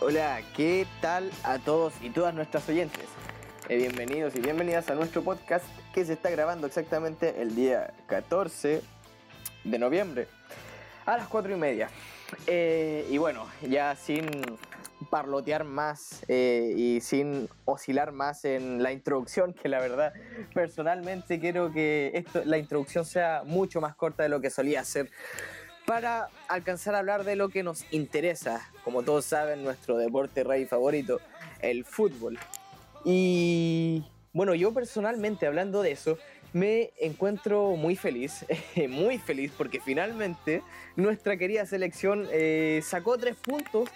Hola, ¿qué tal a todos y todas nuestras oyentes? Eh, bienvenidos y bienvenidas a nuestro podcast que se está grabando exactamente el día 14 de noviembre a las 4 y media. Eh, y bueno, ya sin parlotear más eh, y sin oscilar más en la introducción, que la verdad personalmente quiero que esto, la introducción sea mucho más corta de lo que solía ser para alcanzar a hablar de lo que nos interesa, como todos saben, nuestro deporte rey favorito, el fútbol. Y bueno, yo personalmente hablando de eso, me encuentro muy feliz, muy feliz porque finalmente nuestra querida selección eh, sacó tres puntos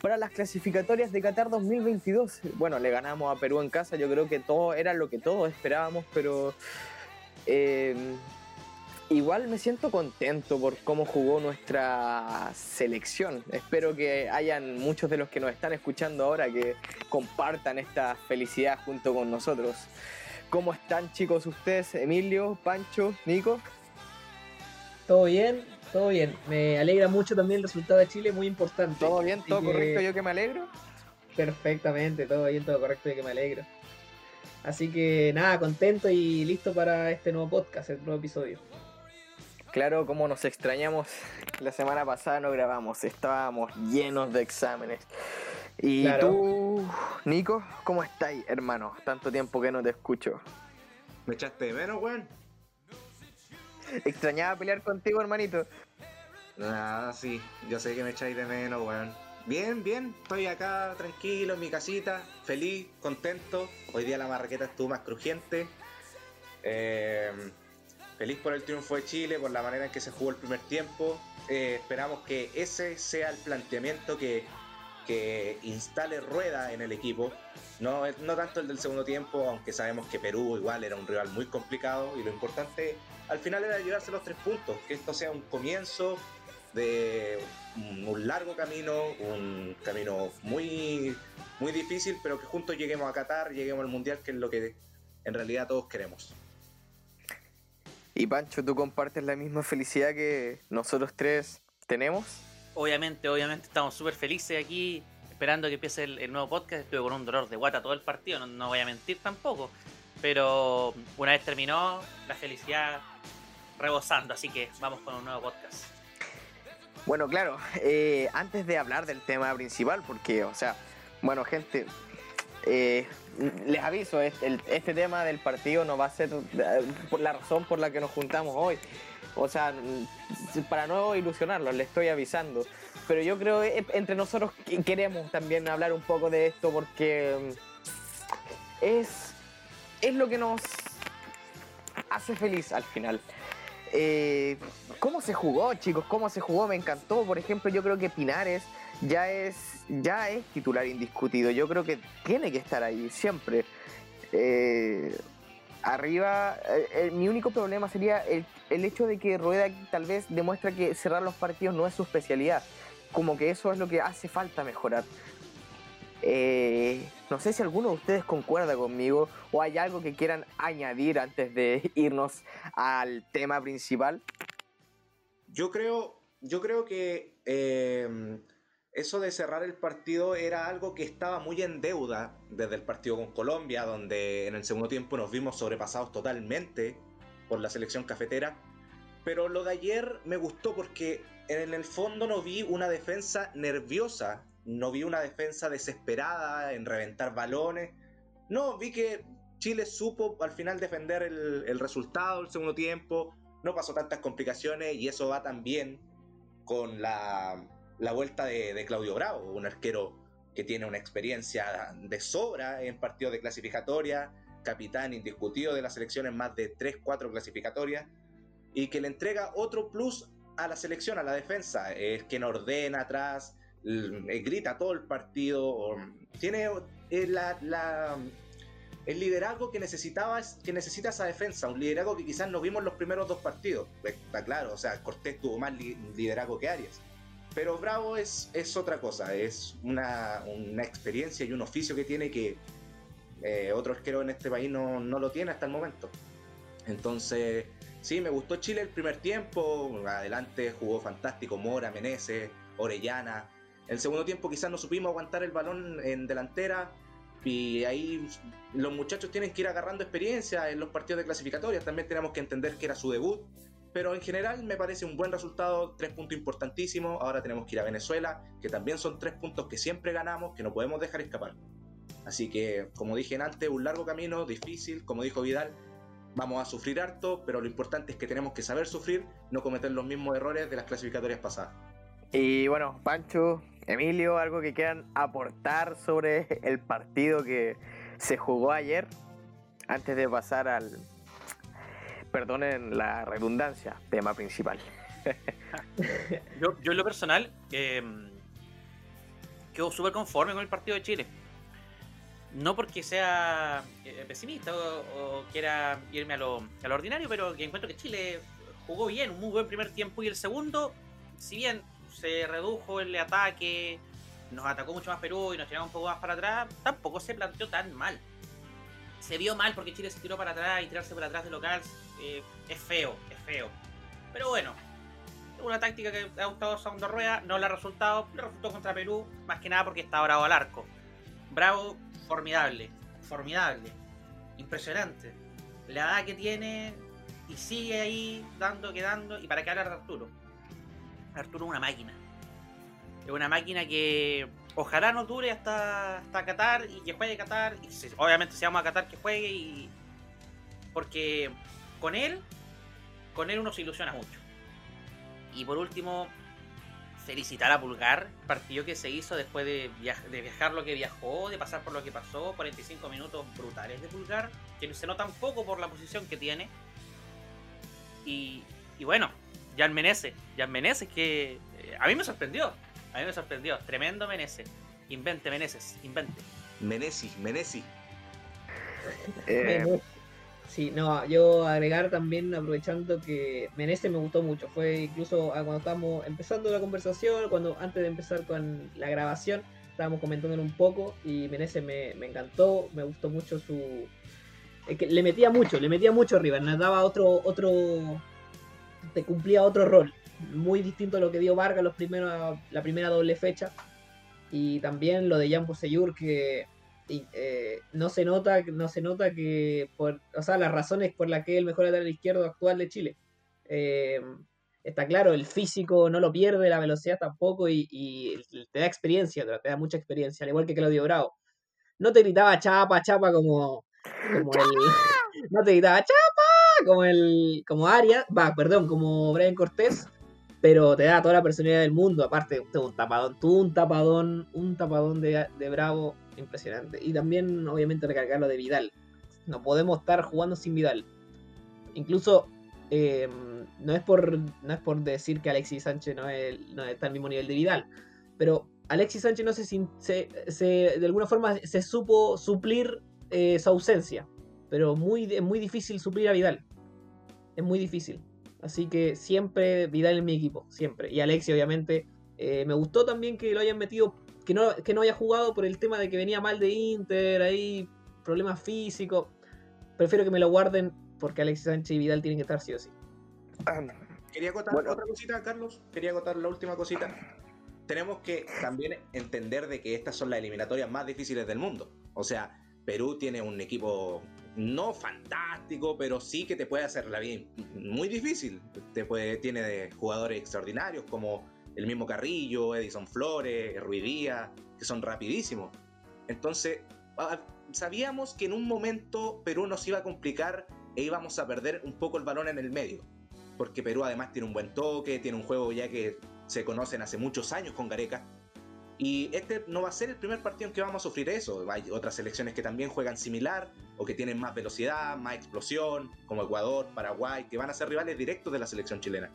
para las clasificatorias de Qatar 2022. Bueno, le ganamos a Perú en casa, yo creo que todo era lo que todos esperábamos, pero eh, igual me siento contento por cómo jugó nuestra selección. Espero que hayan muchos de los que nos están escuchando ahora que compartan esta felicidad junto con nosotros. ¿Cómo están chicos ustedes? Emilio, Pancho, Nico. Todo bien, todo bien. Me alegra mucho también el resultado de Chile, muy importante. ¿Todo bien? ¿Todo correcto? ¿Yo que me alegro? Perfectamente, todo bien, todo correcto, yo que me alegro. Así que nada, contento y listo para este nuevo podcast, el nuevo episodio. Claro, como nos extrañamos, la semana pasada no grabamos, estábamos llenos de exámenes. Y tú, Nico, ¿cómo estáis, hermano? Tanto tiempo que no te escucho. ¿Me echaste de menos, weón? Extrañaba pelear contigo, hermanito. Ah, sí, yo sé que me echáis de menos, weón. Bien, bien, estoy acá tranquilo en mi casita, feliz, contento. Hoy día la marraqueta estuvo más crujiente. Eh, Feliz por el triunfo de Chile, por la manera en que se jugó el primer tiempo. Eh, esperamos que ese sea el planteamiento que, instale rueda en el equipo. No, no tanto el del segundo tiempo, aunque sabemos que Perú igual era un rival muy complicado y lo importante al final era llevarse los tres puntos, que esto sea un comienzo de un, largo camino, un camino muy, muy difícil, pero que juntos lleguemos a Qatar, lleguemos al Mundial, que es lo que en realidad todos queremos. Y Pancho, ¿tú compartes la misma felicidad que nosotros tres tenemos? Obviamente, obviamente estamos súper felices aquí, esperando que empiece el, nuevo podcast. Estuve con un dolor de guata todo el partido, no, voy a mentir tampoco. Pero una vez terminó, la felicidad rebosando, así que vamos con un nuevo podcast. Bueno, claro, eh, antes de hablar del tema principal, porque, o sea, bueno, gente, eh, les aviso, este, tema del partido no va a ser eh, la razón por la que nos juntamos hoy. O sea, para no ilusionarlos, les estoy avisando. Pero yo creo que eh, entre nosotros queremos también hablar un poco de esto porque mm, es, es lo que nos hace feliz al final. Eh, ¿Cómo se jugó, chicos? ¿Cómo se jugó? Me encantó. Por ejemplo, yo creo que Pinares ya es, ya es titular indiscutido. Yo creo que tiene que estar ahí siempre. Eh, arriba, eh, mi único problema sería el, hecho de que Rueda tal vez demuestra que cerrar los partidos no es su especialidad. Como que eso es lo que hace falta mejorar. Eh, no sé si alguno de ustedes concuerda conmigo o hay algo que quieran añadir antes de irnos al tema principal. Yo creo, yo creo que eso de cerrar el partido era algo que estaba muy en deuda desde el partido con Colombia, donde en el segundo tiempo nos vimos sobrepasados totalmente por la selección cafetera. Pero lo de ayer me gustó porque en el fondo no vi una defensa nerviosa, no vi una defensa desesperada en reventar balones. No, vi que Chile supo al final defender el, resultado el segundo tiempo, no pasó tantas complicaciones y eso va también con la la vuelta de, Claudio Bravo, un arquero que tiene una experiencia de sobra en partidos de clasificatoria, capitán indiscutido de las selecciones más de 3-4 clasificatorias, y que le entrega otro plus a la selección, a la defensa, es quien ordena atrás, eh, grita todo el partido, tiene eh, la, el liderazgo que necesitaba que necesita esa defensa, un liderazgo que quizás no vimos en los primeros dos partidos, está claro, o sea, Cortés tuvo más liderazgo que Arias pero Bravo es, es otra cosa, es una, experiencia y un oficio que tiene que eh, otro en este país no, lo tiene hasta el momento. Entonces, sí, me gustó Chile el primer tiempo, adelante jugó fantástico Mora, Meneses, Orellana, el segundo tiempo quizás no supimos aguantar el balón en delantera y ahí los muchachos tienen que ir agarrando experiencia en los partidos de clasificatorias. También tenemos que entender que era su debut. Pero en general me parece un buen resultado, tres puntos importantísimos. Ahora tenemos que ir a Venezuela, que también son tres puntos que siempre ganamos, que no podemos dejar escapar. Así que, como dije antes, un largo camino, difícil, como dijo Vidal, vamos a sufrir harto, pero lo importante es que tenemos que saber sufrir, no cometer los mismos errores de las clasificatorias pasadas. Y bueno, Pancho, Emilio, algo que quieran aportar sobre el partido que se jugó ayer, antes de pasar al, perdonen la redundancia, tema principal. yo, yo en lo personal, eh, quedo súper conforme con el partido de Chile no porque sea eh, pesimista o, quiera irme a lo, a lo, ordinario, pero que encuentro que Chile jugó bien, un muy buen primer tiempo y el segundo, si bien se redujo el ataque, nos atacó mucho más Perú y nos tiramos un poco más para atrás, tampoco se planteó tan mal. Se vio mal porque Chile se tiró para atrás y tirarse para atrás de local eh, es feo, es feo. Pero bueno, una táctica que ha gustado a Segundo Rueda, no le ha resultado, le resultó contra Perú, más que nada porque está bravo al arco. Bravo formidable, formidable, impresionante. La edad que tiene y sigue ahí dando, quedando. ¿Y para qué hablar de Arturo? Arturo es una máquina. Es una máquina que ojalá no dure hasta, hasta Qatar y que juegue Qatar. Y obviamente si vamos a Qatar que juegue y. Porque con él, con él uno se ilusiona mucho. Y por último, felicitar a Pulgar, partido que se hizo después de, de, viajar lo que viajó, de pasar por lo que pasó, 45 minutos brutales de Pulgar, que se nota un poco por la posición que tiene. Y, y bueno, Jan Menezes, Jan Menezes que eh, a mí me sorprendió, a mí me sorprendió, tremendo Menezes, invente Meneses, invente. Menesi, Menesi. Eh, Sí, no, yo agregar también, aprovechando que Menezes me gustó mucho, fue incluso ah, cuando estábamos empezando la conversación, cuando antes de empezar con la grabación, estábamos comentándolo un poco y Menezes me, encantó, me gustó mucho su... que le metía mucho, le metía mucho arriba, nos daba otro, otro, te cumplía otro rol, muy distinto a lo que dio Vargas los primeros, la primera doble fecha. Y también lo de Jan Poseyur, que eh, no se nota no se nota que por o sea las razones por las que es el mejor lateral izquierdo actual de Chile. Eh, está claro el físico no lo pierde la velocidad tampoco y, te da experiencia te da mucha experiencia al igual que Claudio Bravo. No te gritaba chapa chapa como como el no te gritaba chapa como el como Arias va perdón como Brian Cortés pero te da toda la personalidad del mundo aparte un tapadón tú un tapadón un tapadón de, de Bravo impresionante. Y también, obviamente, recargar lo de Vidal. No podemos estar jugando sin Vidal. Incluso, eh, no, es por, no es por decir que Alexis Sánchez no, está al mismo nivel de Vidal, pero Alexis Sánchez no se, se, de alguna forma se supo suplir eh, su ausencia. Pero muy, es muy difícil suplir a Vidal. Es muy difícil. Así que siempre Vidal en mi equipo, siempre. Y Alexis, obviamente, eh, me gustó también que lo hayan metido que no, que no haya jugado por el tema de que venía mal de Inter, ahí problemas físicos. Prefiero que me lo guarden porque Alexis Sánchez y Vidal tienen que estar sí o sí. Quería acotar otra cosita, Carlos. Quería acotar la última cosita. Tenemos que también entender de que estas son las eliminatorias más difíciles del mundo. O sea, Perú tiene un equipo no fantástico, pero sí que te puede hacer la vida muy difícil. Te puede, tiene jugadores extraordinarios como el mismo Carrillo, Edison Flores, Ruidía, que son rapidísimos. Entonces, sabíamos que en un momento Perú nos iba a complicar e íbamos a perder un poco el balón en el medio. Porque Perú además tiene un buen toque, tiene un juego ya que se conocen hace muchos años con Gareca. Y este no va a ser el primer partido en que vamos a sufrir eso. Hay otras selecciones que también juegan similar o que tienen más velocidad, más explosión, como Ecuador, Paraguay, que van a ser rivales directos de la selección chilena.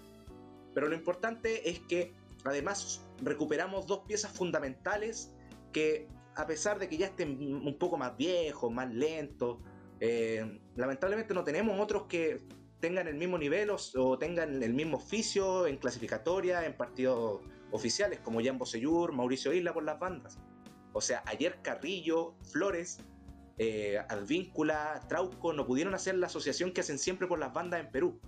Pero lo importante es que Además, recuperamos dos piezas fundamentales que, a pesar de que ya estén un poco más viejos, más lentos, eh, lamentablemente no tenemos otros que tengan el mismo nivel o, tengan el mismo oficio en clasificatoria, en partidos oficiales, como Jan Bosellur, Mauricio Isla por las bandas. O sea, ayer Carrillo, Flores, eh, Advíncula, Trauco no pudieron hacer la asociación que hacen siempre por las bandas en Perú.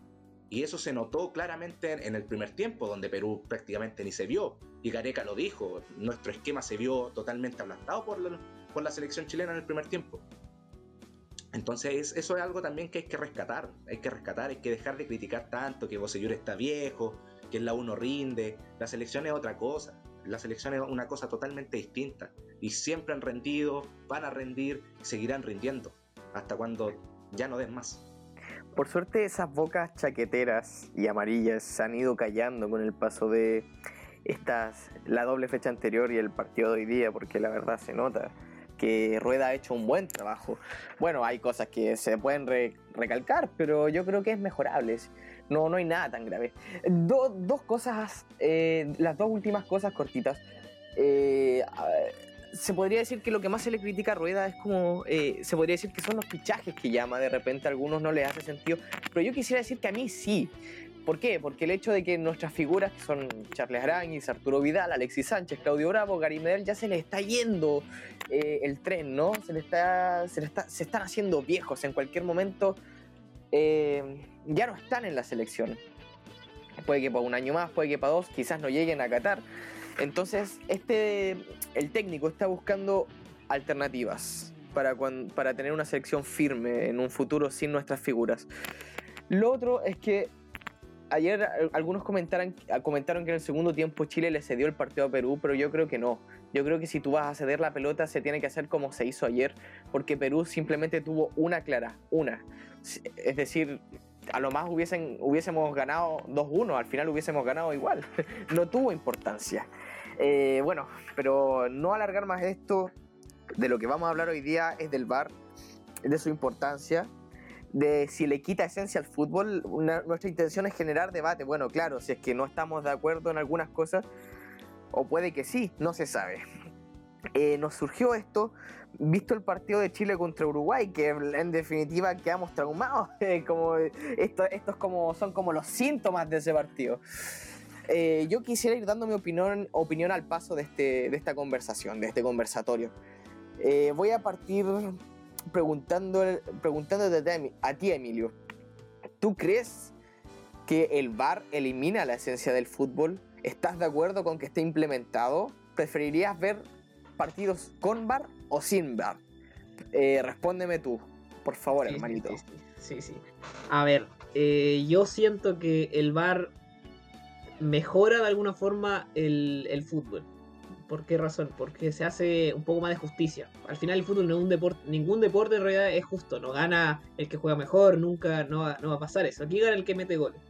Y eso se notó claramente en el primer tiempo, donde Perú prácticamente ni se vio. Y Gareca lo dijo, nuestro esquema se vio totalmente aplastado por la, selección chilena en el primer tiempo. Entonces eso es algo también que hay que rescatar, hay que rescatar, hay que dejar de criticar tanto que Bosellur está viejo, que en la uno rinde, la selección es otra cosa, la selección es una cosa totalmente distinta y siempre han rendido, van a rendir, seguirán rindiendo hasta cuando ya no den más. Por suerte esas bocas chaqueteras y amarillas se han ido callando con el paso de estas la doble fecha anterior y el partido de hoy día, porque la verdad se nota que Rueda ha hecho un buen trabajo. Bueno, hay cosas que se pueden recalcar, pero yo creo que es mejorable. No, no hay nada tan grave. dos cosas, eh, las dos últimas cosas cortitas. Eh, se podría decir que lo que más se le critica a Rueda es como, eh, se podría decir que son los fichajes que llama, de repente a algunos no les hace sentido, pero yo quisiera decir que a mí sí, ¿Por qué? Porque el hecho de que nuestras figuras, que son Charles Aranguis, Arturo Vidal, Alexis Sánchez, Claudio Bravo, Gary Medel, ya se les está yendo eh, el tren, ¿no? Se, les está, se, está, se están haciendo viejos. En cualquier momento eh, ya no están en la selección. Puede que para un año más, puede que para dos, quizás no lleguen a Qatar. Entonces, este, el técnico está buscando alternativas para, para tener una selección firme en un futuro sin nuestras figuras. Lo otro es que ayer algunos comentaron, comentaron que en el segundo tiempo Chile le cedió el partido a Perú, pero yo creo que no. Yo creo que si tú vas a ceder la pelota se tiene que hacer como se hizo ayer, porque Perú simplemente tuvo una clara, una. Es decir, a lo más hubiesen, hubiésemos ganado 2-1, al final hubiésemos ganado igual. no tuvo importancia. Eh, bueno, pero no alargar más esto, de lo que vamos a hablar hoy día es del VAR, de su importancia de si le quita esencia al fútbol, nuestra intención es generar debate. Bueno, claro, si es que no estamos de acuerdo en algunas cosas, o puede que sí, no se sabe. Eh, nos surgió esto, visto el partido de Chile contra Uruguay, que en definitiva quedamos traumados, como esto, estos como, son como los síntomas de ese partido. Eh, yo quisiera ir dando mi opinión, opinión al paso de, este, de esta conversación, de este conversatorio. Eh, voy a partir preguntando, preguntándote a ti, Emilio, ¿tú crees que el VAR elimina la esencia del fútbol? ¿Estás de acuerdo con que esté implementado? ¿Preferirías ver partidos con VAR o sin VAR? Eh, respóndeme tú, por favor, hermanito. Sí, sí, A ver, eh, yo siento que el VAR mejora de alguna forma el, el fútbol. ¿Por qué razón? Porque se hace un poco más de justicia. Al final el fútbol no es un deporte, ningún deporte en realidad es justo. No gana el que juega mejor, nunca, no va, no va a pasar eso. Aquí gana el que mete goles.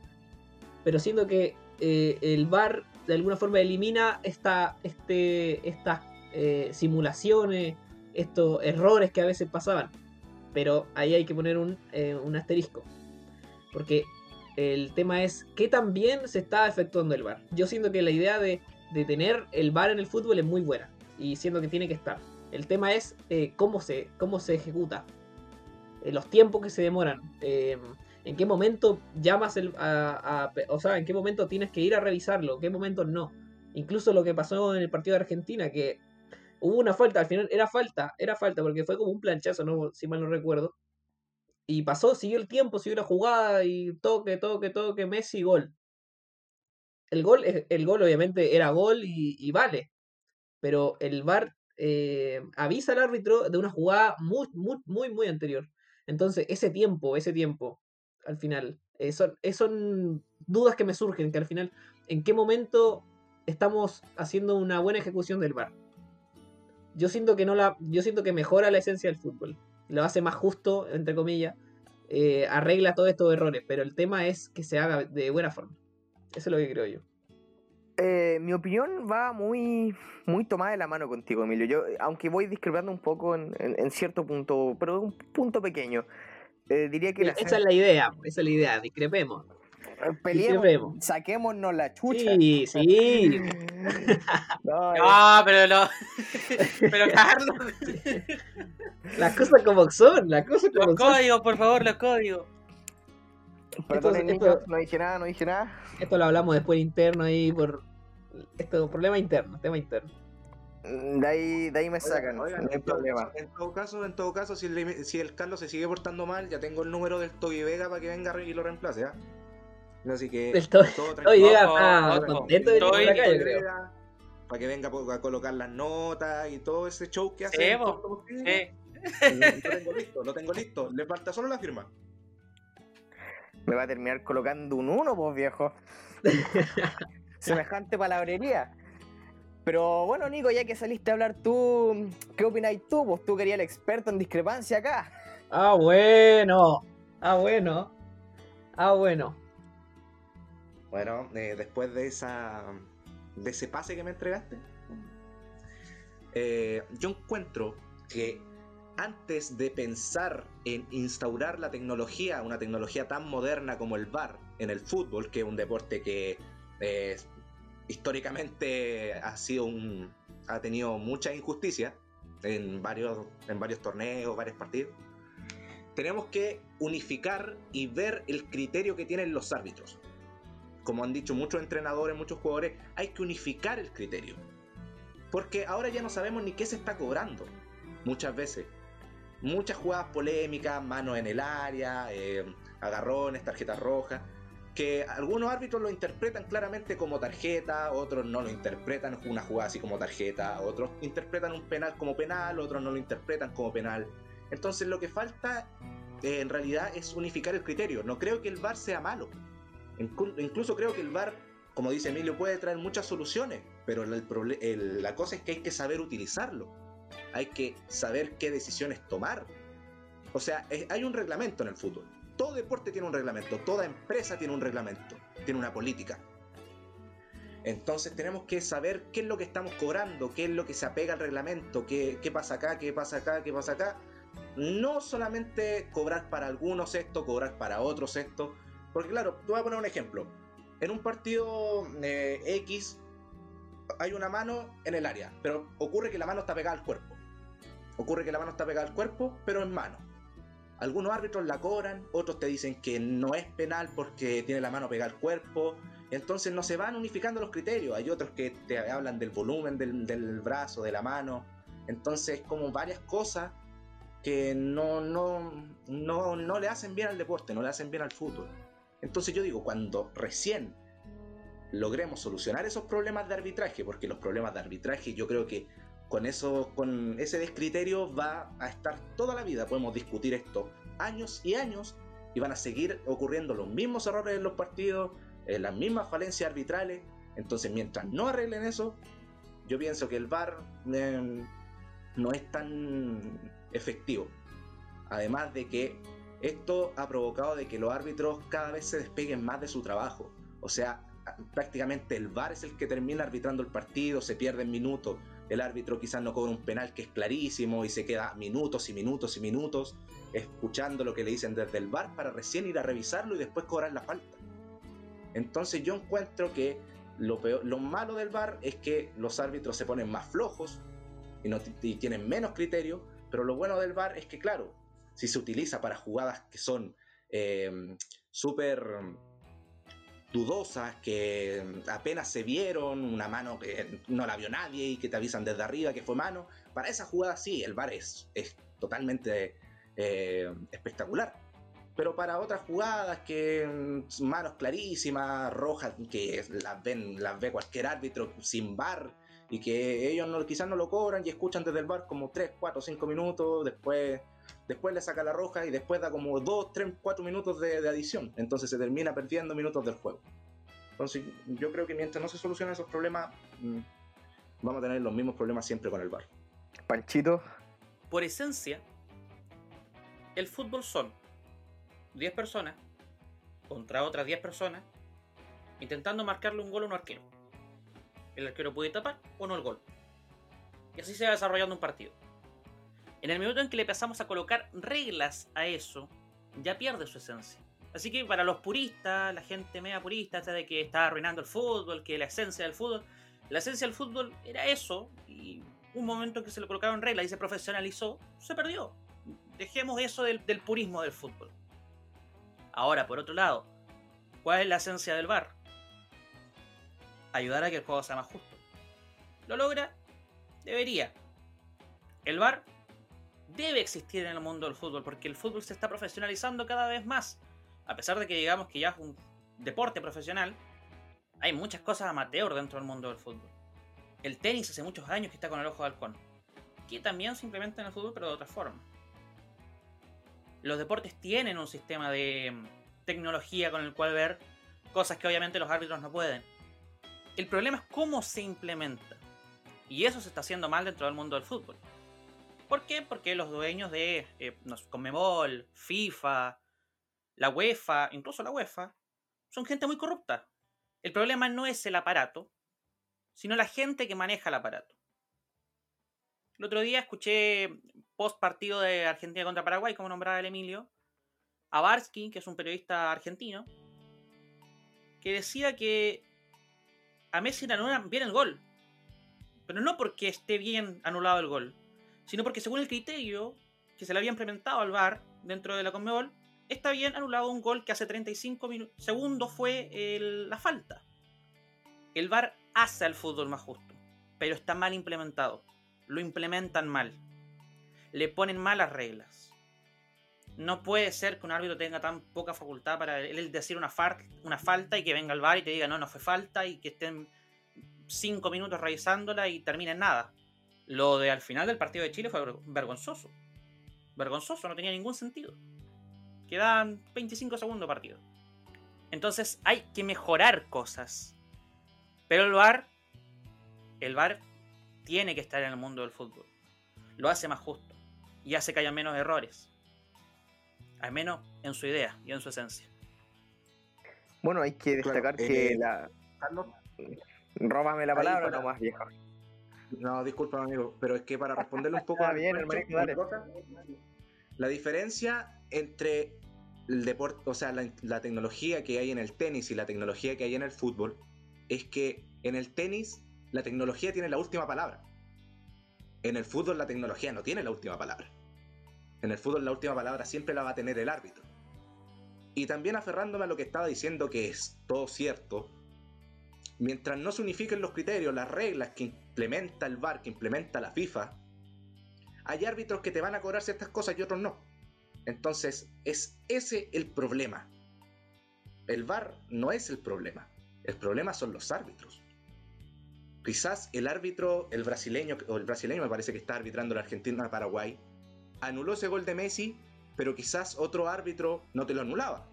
Pero siento que eh, el VAR de alguna forma elimina esta, este, estas eh, simulaciones, estos errores que a veces pasaban. Pero ahí hay que poner un, eh, un asterisco. Porque el tema es qué tan bien se está efectuando el VAR. Yo siento que la idea de de tener el VAR en el fútbol es muy buena y siento que tiene que estar. El tema es eh, cómo, se, cómo se ejecuta, eh, los tiempos que se demoran, en qué momento llamas el, a, o sea, en qué momento tienes que ir a revisarlo, en qué momento no. Incluso lo que pasó en el partido de Argentina, que hubo una falta, al final era falta, era falta, porque fue como un planchazo, ¿no? si mal no recuerdo. Y pasó, siguió el tiempo, siguió la jugada y toque, toque, toque, Messi, gol el gol, el gol obviamente era gol y, vale, pero el VAR eh, avisa al árbitro de una jugada muy, muy, muy, muy anterior. Entonces, ese tiempo, ese tiempo, al final, eh, son, eh, son dudas que me surgen, que al final, ¿en qué momento estamos haciendo una buena ejecución del VAR? Yo siento que no la, yo siento que mejora la esencia del fútbol, lo hace más justo, entre comillas, arregla todos estos errores, pero el tema es que se haga de buena forma. Eso es lo que creo yo. Eh, mi opinión va muy, muy tomada de la mano contigo, Emilio. Yo, aunque voy discrepando un poco en, cierto punto, pero un punto pequeño. Eh, diría que esa es la idea, esa es la idea, discrepemos. Eh, peleemos, saquémonos la chucha. Sí, sí. no, pero lo. pero Carlos. las cosas como son, las cosas como Los códigos, por favor, los códigos. Perdón, no dije nada, no dije nada. Esto lo hablamos después interno ahí por. Esto es un problema interno, tema interno. Mm, de ahí, de ahí me sacan, no hay problema. En todo caso, en todo caso si, el, si el Carlos se sigue portando mal, ya tengo el número del Toby Vega para que venga y lo reemplace, ¿ah? Así que El to- todo contento de venir Estoy- por acá, yo creo. Para que venga a colocar las notas y todo ese show que hace. Sí, Lo tengo listo, lo tengo listo. Le falta solo la firma. Me va a terminar colocando un 1, pues viejo. Semejante palabrería. Pero bueno, Nico, ya que saliste a hablar tú, ¿qué opináis tú? Pues tú querías el experto en discrepancia acá. Ah, bueno. Ah, bueno. Ah, bueno. Bueno, eh, después de esa ese pase que me entregaste, eh, yo encuentro que antes de pensar en instaurar la tecnología, una tecnología tan moderna como el VAR en el fútbol, que es un deporte que eh, históricamente ha sido un ha tenido mucha injusticia en varios en varios torneos, varios partidos. Tenemos que unificar y ver el criterio que tienen los árbitros como han dicho muchos entrenadores, muchos jugadores, hay que unificar el criterio. Porque ahora ya no sabemos ni qué se está cobrando. Muchas veces. Muchas jugadas polémicas, manos en el área, eh, agarrones, tarjetas rojas, que algunos árbitros lo interpretan claramente como tarjeta, otros no lo interpretan una jugada así como tarjeta, otros interpretan un penal como penal, otros no lo interpretan como penal. Entonces lo que falta eh, en realidad es unificar el criterio. No creo que el VAR sea malo. Inclu- Incluso creo que el VAR, como dice Emilio, puede traer muchas soluciones, pero el la cosa es que hay que saber utilizarlo. Hay que saber qué decisiones tomar. O sea, hay un reglamento en el fútbol. Todo deporte tiene un reglamento, toda empresa tiene un reglamento, tiene una política. Entonces tenemos que saber qué es lo que estamos cobrando, qué es lo que se apega al reglamento, qué, qué pasa acá, qué pasa acá, qué pasa acá. No solamente cobrar para algunos esto, cobrar para otros esto, porque claro, te voy a poner un ejemplo. En un partido eh, X hay una mano en el área, pero ocurre que la mano está pegada al cuerpo. Ocurre que la mano está pegada al cuerpo, pero en mano. Algunos árbitros la cobran, otros te dicen que no es penal porque tiene la mano pegada al cuerpo. Entonces no se van unificando los criterios. Hay otros que te hablan del volumen del, del brazo, de la mano. Entonces como varias cosas que no, no, no, no le hacen bien al deporte, no le hacen bien al fútbol. Entonces yo digo, cuando recién logremos solucionar esos problemas de arbitraje, porque los problemas de arbitraje yo creo que con eso, con ese descriterio va a estar toda la vida. Podemos discutir esto años y años y van a seguir ocurriendo los mismos errores en los partidos, eh, las mismas falencias arbitrales. Entonces, mientras no arreglen eso, yo pienso que el VAR eh, no es tan efectivo. Además de que esto ha provocado de que los árbitros cada vez se despeguen más de su trabajo. O sea, prácticamente el VAR es el que termina arbitrando el partido, se pierden minutos. El árbitro quizás no cobra un penal que es clarísimo y se queda minutos y minutos y minutos escuchando lo que le dicen desde el VAR para recién ir a revisarlo y después cobrar la falta. Entonces yo encuentro que lo, peor, lo malo del VAR es que los árbitros se ponen más flojos y tienen menos criterio, pero lo bueno del VAR es que claro, si se utiliza para jugadas que son eh, súper dudosas, que apenas se vieron, una mano que no la vio nadie y que te avisan desde arriba que fue mano, para esa jugada sí, el VAR es, es totalmente eh, espectacular. Pero para otras jugadas que mm, manos clarísimas, rojas, que las ven, las ve cualquier árbitro sin VAR y que ellos no, quizás no lo cobran y escuchan desde el VAR como 3, 4, 5 minutos, después después le saca la roja y después da como 2, 3, 4 minutos de, de, adición. Entonces se termina perdiendo minutos del juego. Entonces yo creo que mientras no se solucionen esos problemas, mmm, vamos a tener los mismos problemas siempre con el VAR. Panchito. Por esencia, el fútbol son 10 personas contra otras 10 personas intentando marcarle un gol a un arquero. El arquero puede tapar o no el gol. Y así se va desarrollando un partido. En el minuto en que le empezamos a colocar reglas a eso, ya pierde su esencia. Así que para los puristas, la gente media purista, esta de que está arruinando el fútbol, que la esencia del fútbol, la esencia del fútbol era eso, y un momento en que se le colocaron reglas y se profesionalizó, se perdió. Dejemos eso del, del purismo del fútbol. Ahora, por otro lado, ¿cuál es la esencia del VAR? Ayudar a que el juego sea más justo. ¿Lo logra? Debería. El VAR debe existir en el mundo del fútbol porque el fútbol se está profesionalizando cada vez más. A pesar de que digamos que ya es un deporte profesional, hay muchas cosas amateur dentro del mundo del fútbol. El tenis hace muchos años que está con el ojo de halcón, que también se implementa en el fútbol, pero de otra forma. Los deportes tienen un sistema de mm, tecnología con el cual ver cosas que obviamente los árbitros no pueden. El problema es cómo se implementa. Y eso se está haciendo mal dentro del mundo del fútbol. ¿Por qué? Porque los dueños de eh, Conmebol, FIFA, la UEFA, incluso la UEFA, son gente muy corrupta. El problema no es el aparato, sino la gente que maneja el aparato. El otro día escuché post partido de Argentina contra Paraguay, como nombraba el Emilio, a Barsky, que es un periodista argentino, que decía que a Messi le anulan bien el gol. Pero no porque esté bien anulado el gol, sino porque según el criterio que se le había implementado al VAR dentro de la Conmebol, está bien anulado un gol que hace 35 segundos fue la falta. El VAR hace al fútbol más justo, pero está mal implementado. Lo implementan mal. Le ponen malas reglas. No puede ser que un árbitro tenga tan poca facultad para él decir una, falta y que venga el VAR y te diga no, no fue falta y que estén 5 minutos revisándola y termine en nada. Lo de al final del partido de Chile fue vergonzoso. Vergonzoso, no tenía ningún sentido. Quedan 25 segundos partido. Entonces hay que mejorar cosas. Pero el VAR, el VAR tiene que estar en el mundo del fútbol. Lo hace más justo y hace que haya menos errores. Al menos en su idea y en su esencia. Bueno, hay que destacar que eh, la. Róbame la palabra no más viejo. No, disculpa, amigo, pero es que para responderle un poco a bien, La diferencia entre el deporte, o sea, la, tecnología que hay en el tenis y la tecnología que hay en el fútbol es que en el tenis la tecnología tiene la última palabra. En el fútbol la tecnología no tiene la última palabra. En el fútbol la última palabra siempre la va a tener el árbitro. Y también aferrándome a lo que estaba diciendo que es todo cierto, mientras no se unifiquen los criterios, las reglas que implementa el VAR, que implementa la FIFA, hay árbitros que te van a cobrar ciertas cosas y otros no. Entonces, es ese el problema. El VAR no es el problema. El problema son los árbitros. Quizás el árbitro, el brasileño, o el brasileño me parece que está arbitrando la Argentina-Paraguay, anuló ese gol de Messi, pero quizás otro árbitro no te lo anulaba.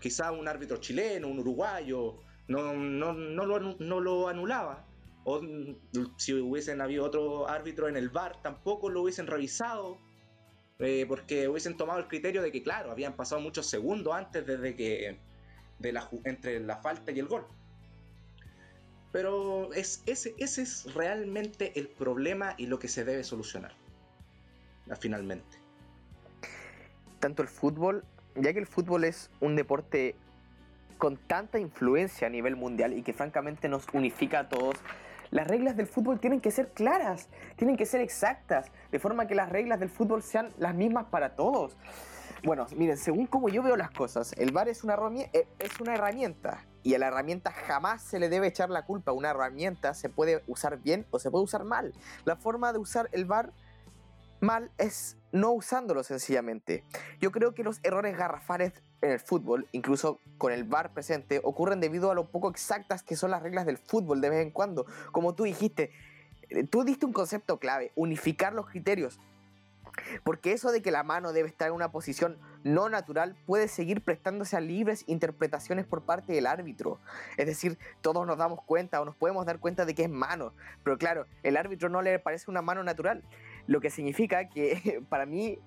Quizás un árbitro chileno, un uruguayo, no, no, no, lo, no lo anulaba. O si hubiesen habido otro árbitro en el bar, tampoco lo hubiesen revisado. Eh, porque hubiesen tomado el criterio de que, claro, habían pasado muchos segundos antes desde que de la, entre la falta y el gol. Pero es, ese, ese es realmente el problema y lo que se debe solucionar. Finalmente. Tanto el fútbol, ya que el fútbol es un deporte con tanta influencia a nivel mundial y que francamente nos unifica a todos, las reglas del fútbol tienen que ser claras, tienen que ser exactas, de forma que las reglas del fútbol sean las mismas para todos. Bueno, miren, según como yo veo las cosas, el VAR es una, eh, es una herramienta y a la herramienta jamás se le debe echar la culpa. Una herramienta se puede usar bien o se puede usar mal. La forma de usar el VAR mal es no usándolo sencillamente. Yo creo que los errores garrafales en el fútbol, incluso con el VAR presente, ocurren debido a lo poco exactas que son las reglas del fútbol de vez en cuando. Como tú dijiste, eh, tú diste un concepto clave, unificar los criterios. Porque eso de que la mano debe estar en una posición no natural puede seguir prestándose a libres interpretaciones por parte del árbitro. Es decir, todos nos damos cuenta o nos podemos dar cuenta de que es mano. Pero claro, el árbitro no le parece una mano natural. Lo que significa que para mí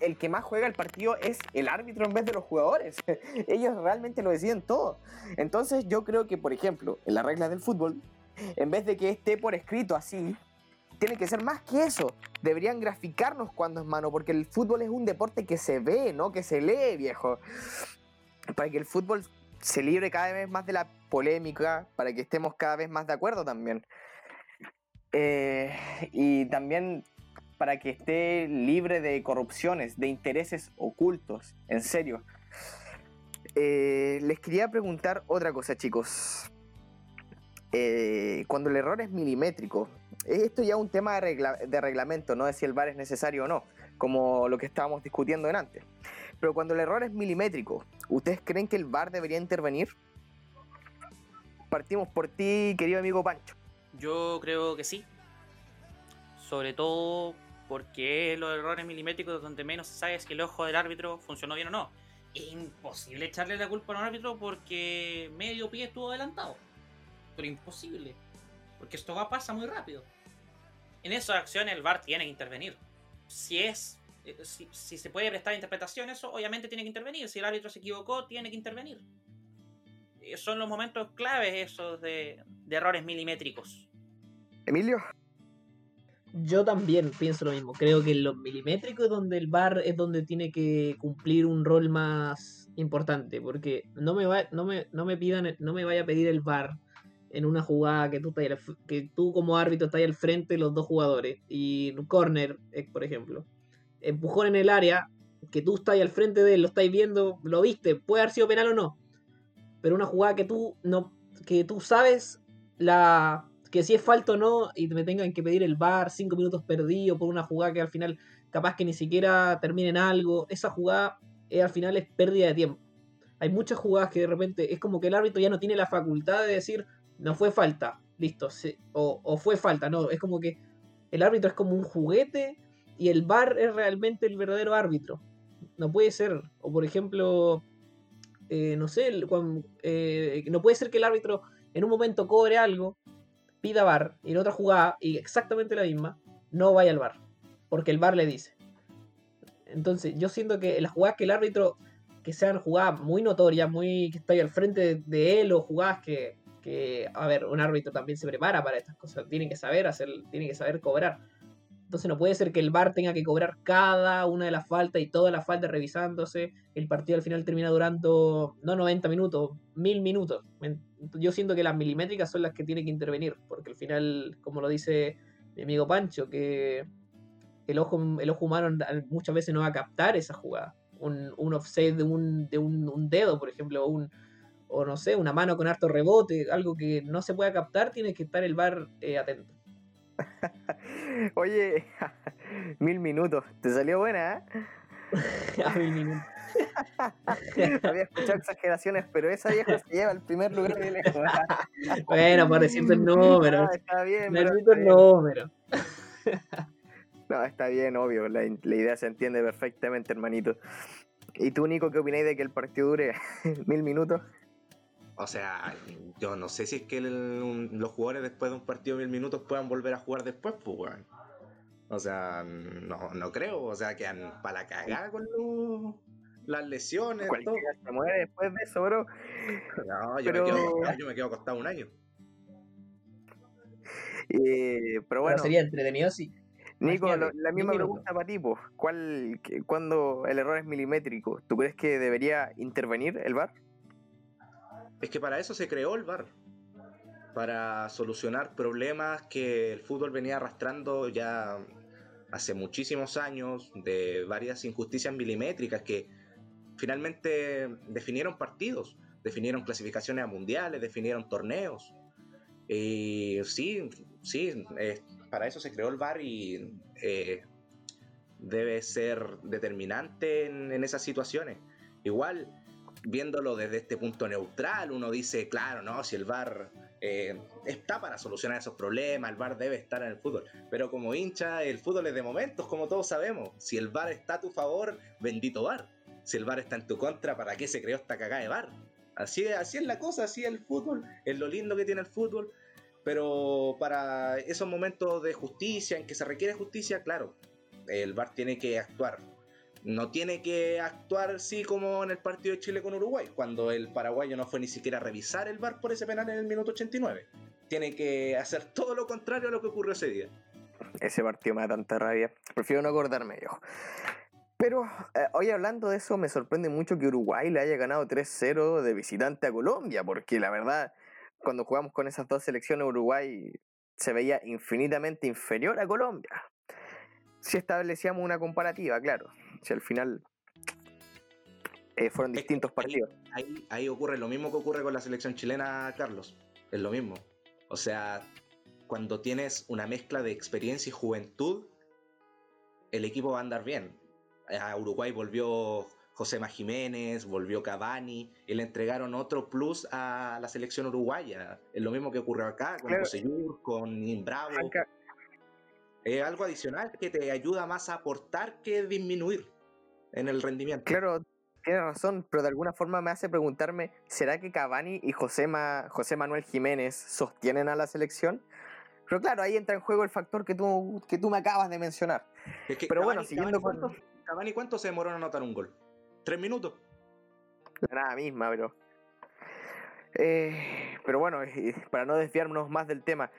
el que más juega el partido es el árbitro en vez de los jugadores. Ellos realmente lo deciden todo. Entonces yo creo que, por ejemplo, en las reglas del fútbol, en vez de que esté por escrito así, tiene que ser más que eso. Deberían graficarnos cuando es mano, porque el fútbol es un deporte que se ve, no que se lee, viejo. Para que el fútbol se libre cada vez más de la polémica, para que estemos cada vez más de acuerdo también. Eh, y también para que esté libre de corrupciones, de intereses ocultos, en serio. Eh, les quería preguntar otra cosa, chicos. Eh, cuando el error es milimétrico, esto ya es un tema de, reglamento, no es si el VAR es necesario o no, como lo que estábamos discutiendo en antes. Pero cuando el error es milimétrico, ¿Ustedes creen que el VAR debería intervenir? Partimos por ti, querido amigo Pancho. Yo creo que sí. Sobre todo porque los errores milimétricos donde menos se sabe es que el ojo del árbitro funcionó bien o no. Es imposible echarle la culpa a un árbitro porque medio pie estuvo adelantado. Pero imposible. Porque esto va pasa muy rápido. En esas acciones el VAR tiene que intervenir. Si es. eh, Si, se puede prestar interpretación, eso obviamente tiene que intervenir. Si el árbitro se equivocó, tiene que intervenir. Eh, Son los momentos claves esos de errores milimétricos. Emilio. Yo también pienso lo mismo. Creo que en los milimétricos es donde el VAR es donde tiene que cumplir un rol más importante. Porque no me va, no me, no me pidan, no me vaya a pedir el VAR en una jugada que tú al que tú como árbitro estás al frente de los dos jugadores. Y un corner, eh, por ejemplo. Empujón en el área, que tú estás al frente de él, lo estáis viendo, lo viste, puede haber sido penal o no. Pero una jugada que tú no, que tú sabes la que si es falta o no y me tengan que pedir el VAR, cinco minutos perdidos por una jugada que al final capaz que ni siquiera termine en algo, esa jugada eh, al final es pérdida de tiempo. Hay muchas jugadas que de repente es como que el árbitro ya no tiene la facultad de decir no fue falta, listo, se- o, fue falta, no, es como que el árbitro es como un juguete y el VAR es realmente el verdadero árbitro. No puede ser, o por ejemplo, eh, no sé, eh, no puede ser que el árbitro en un momento cobre algo, pida VAR y en otra jugada, y exactamente la misma, no vaya al VAR, porque el VAR le dice. Entonces, yo siento que las jugadas que el árbitro, que sean jugadas muy notorias, muy que está al frente de él, o jugadas que, que, a ver, un árbitro también se prepara para estas cosas, tiene que saber hacer, tiene que saber cobrar. Entonces no puede ser que el VAR tenga que cobrar cada una de las faltas y todas las faltas revisándose. El partido al final termina durando no 90 minutos, 1000 minutos. Yo siento que las milimétricas son las que tienen que intervenir, porque al final, como lo dice mi amigo Pancho, que el ojo, el ojo humano muchas veces no va a captar esa jugada. Un, un offset de, un, de un, un dedo, por ejemplo, o un, o no sé, una mano con harto rebote, algo que no se pueda captar, tiene que estar el VAR eh, atento. Oye, mil minutos. Te salió buena, ¿eh? A mil minutos. Había escuchado exageraciones, pero esa vieja se lleva el primer lugar de lejos. Bueno, por decirte el número. No, está bien, está el bien. número. No, está bien, obvio. La, la idea se entiende perfectamente, hermanito. ¿Y tú, Nico, qué opináis de que el partido dure mil minutos? O sea, yo no sé si es que el- un- los jugadores después de un partido de mil minutos puedan volver a jugar después, pues, weón. O sea, no, no creo. O sea, quedan para la cagada con lo- las lesiones, todo. Se muere después de eso, bro. No, yo, Pero- me quedo, yo me quedo acostado un año. Eh, pero Bueno, bueno, sería entretenido si. Nico, imagínate, la misma pregunta para ti, pues. ¿Cuál, cuando el error es milimétrico, ¿tú crees que debería intervenir el VAR? Es que para eso se creó el VAR. Para solucionar problemas que el fútbol venía arrastrando ya hace muchísimos años, de varias injusticias milimétricas que finalmente definieron partidos, definieron clasificaciones a mundiales, definieron torneos. Y sí, sí, para eso se creó el VAR y eh, debe ser determinante en esas situaciones. Igual, viéndolo desde este punto neutral, uno dice, claro, no, si el VAR eh, está para solucionar esos problemas, el VAR debe estar en el fútbol. Pero como hincha, el fútbol es de momentos, como todos sabemos. Si el VAR está a tu favor, bendito VAR. Si el VAR está en tu contra, ¿para qué se creó esta cagada de VAR? Así, así es la cosa, así es el fútbol, es lo lindo que tiene el fútbol. Pero para esos momentos de justicia, en que se requiere justicia, claro, el VAR tiene que actuar. No tiene que actuar así como en el partido de Chile con Uruguay, cuando el paraguayo no fue ni siquiera a revisar el VAR por ese penal en el minuto 89. Tiene que hacer todo lo contrario a lo que ocurrió ese día. Ese partido me da tanta rabia. Prefiero no acordarme yo. Pero eh, hoy hablando de eso, me sorprende mucho que Uruguay le haya ganado 3-0 de visitante a Colombia, porque la verdad, cuando jugamos con esas dos selecciones, Uruguay se veía infinitamente inferior a Colombia. Si establecíamos una comparativa, claro. Si al final eh, fueron distintos ahí- partidos. Ahí, ahí ocurre lo mismo que ocurre con la selección chilena, Carlos. Es lo mismo. O sea, cuando tienes una mezcla de experiencia y juventud, el equipo va a andar bien. A Uruguay volvió José Jiménez, volvió Cavani y le entregaron otro plus a la selección uruguaya. Es lo mismo que ocurrió acá con Claro. José Yur, con Bravo. Acá- Es algo adicional que te ayuda más a aportar que disminuir en el rendimiento. Claro, tienes razón, pero de alguna forma me hace preguntarme, ¿será que Cavani y José, Ma- José Manuel Jiménez sostienen a la selección? Pero claro, ahí entra en juego el factor que tú, que tú me acabas de mencionar. Es que Pero bueno, Cavani- siguiendo Cavani, con- ¿cuánto, Cavani, ¿cuánto se demoró en anotar un gol? ¿Tres minutos? La nada misma, pero... Eh, pero bueno, eh, para no desviarnos más del tema,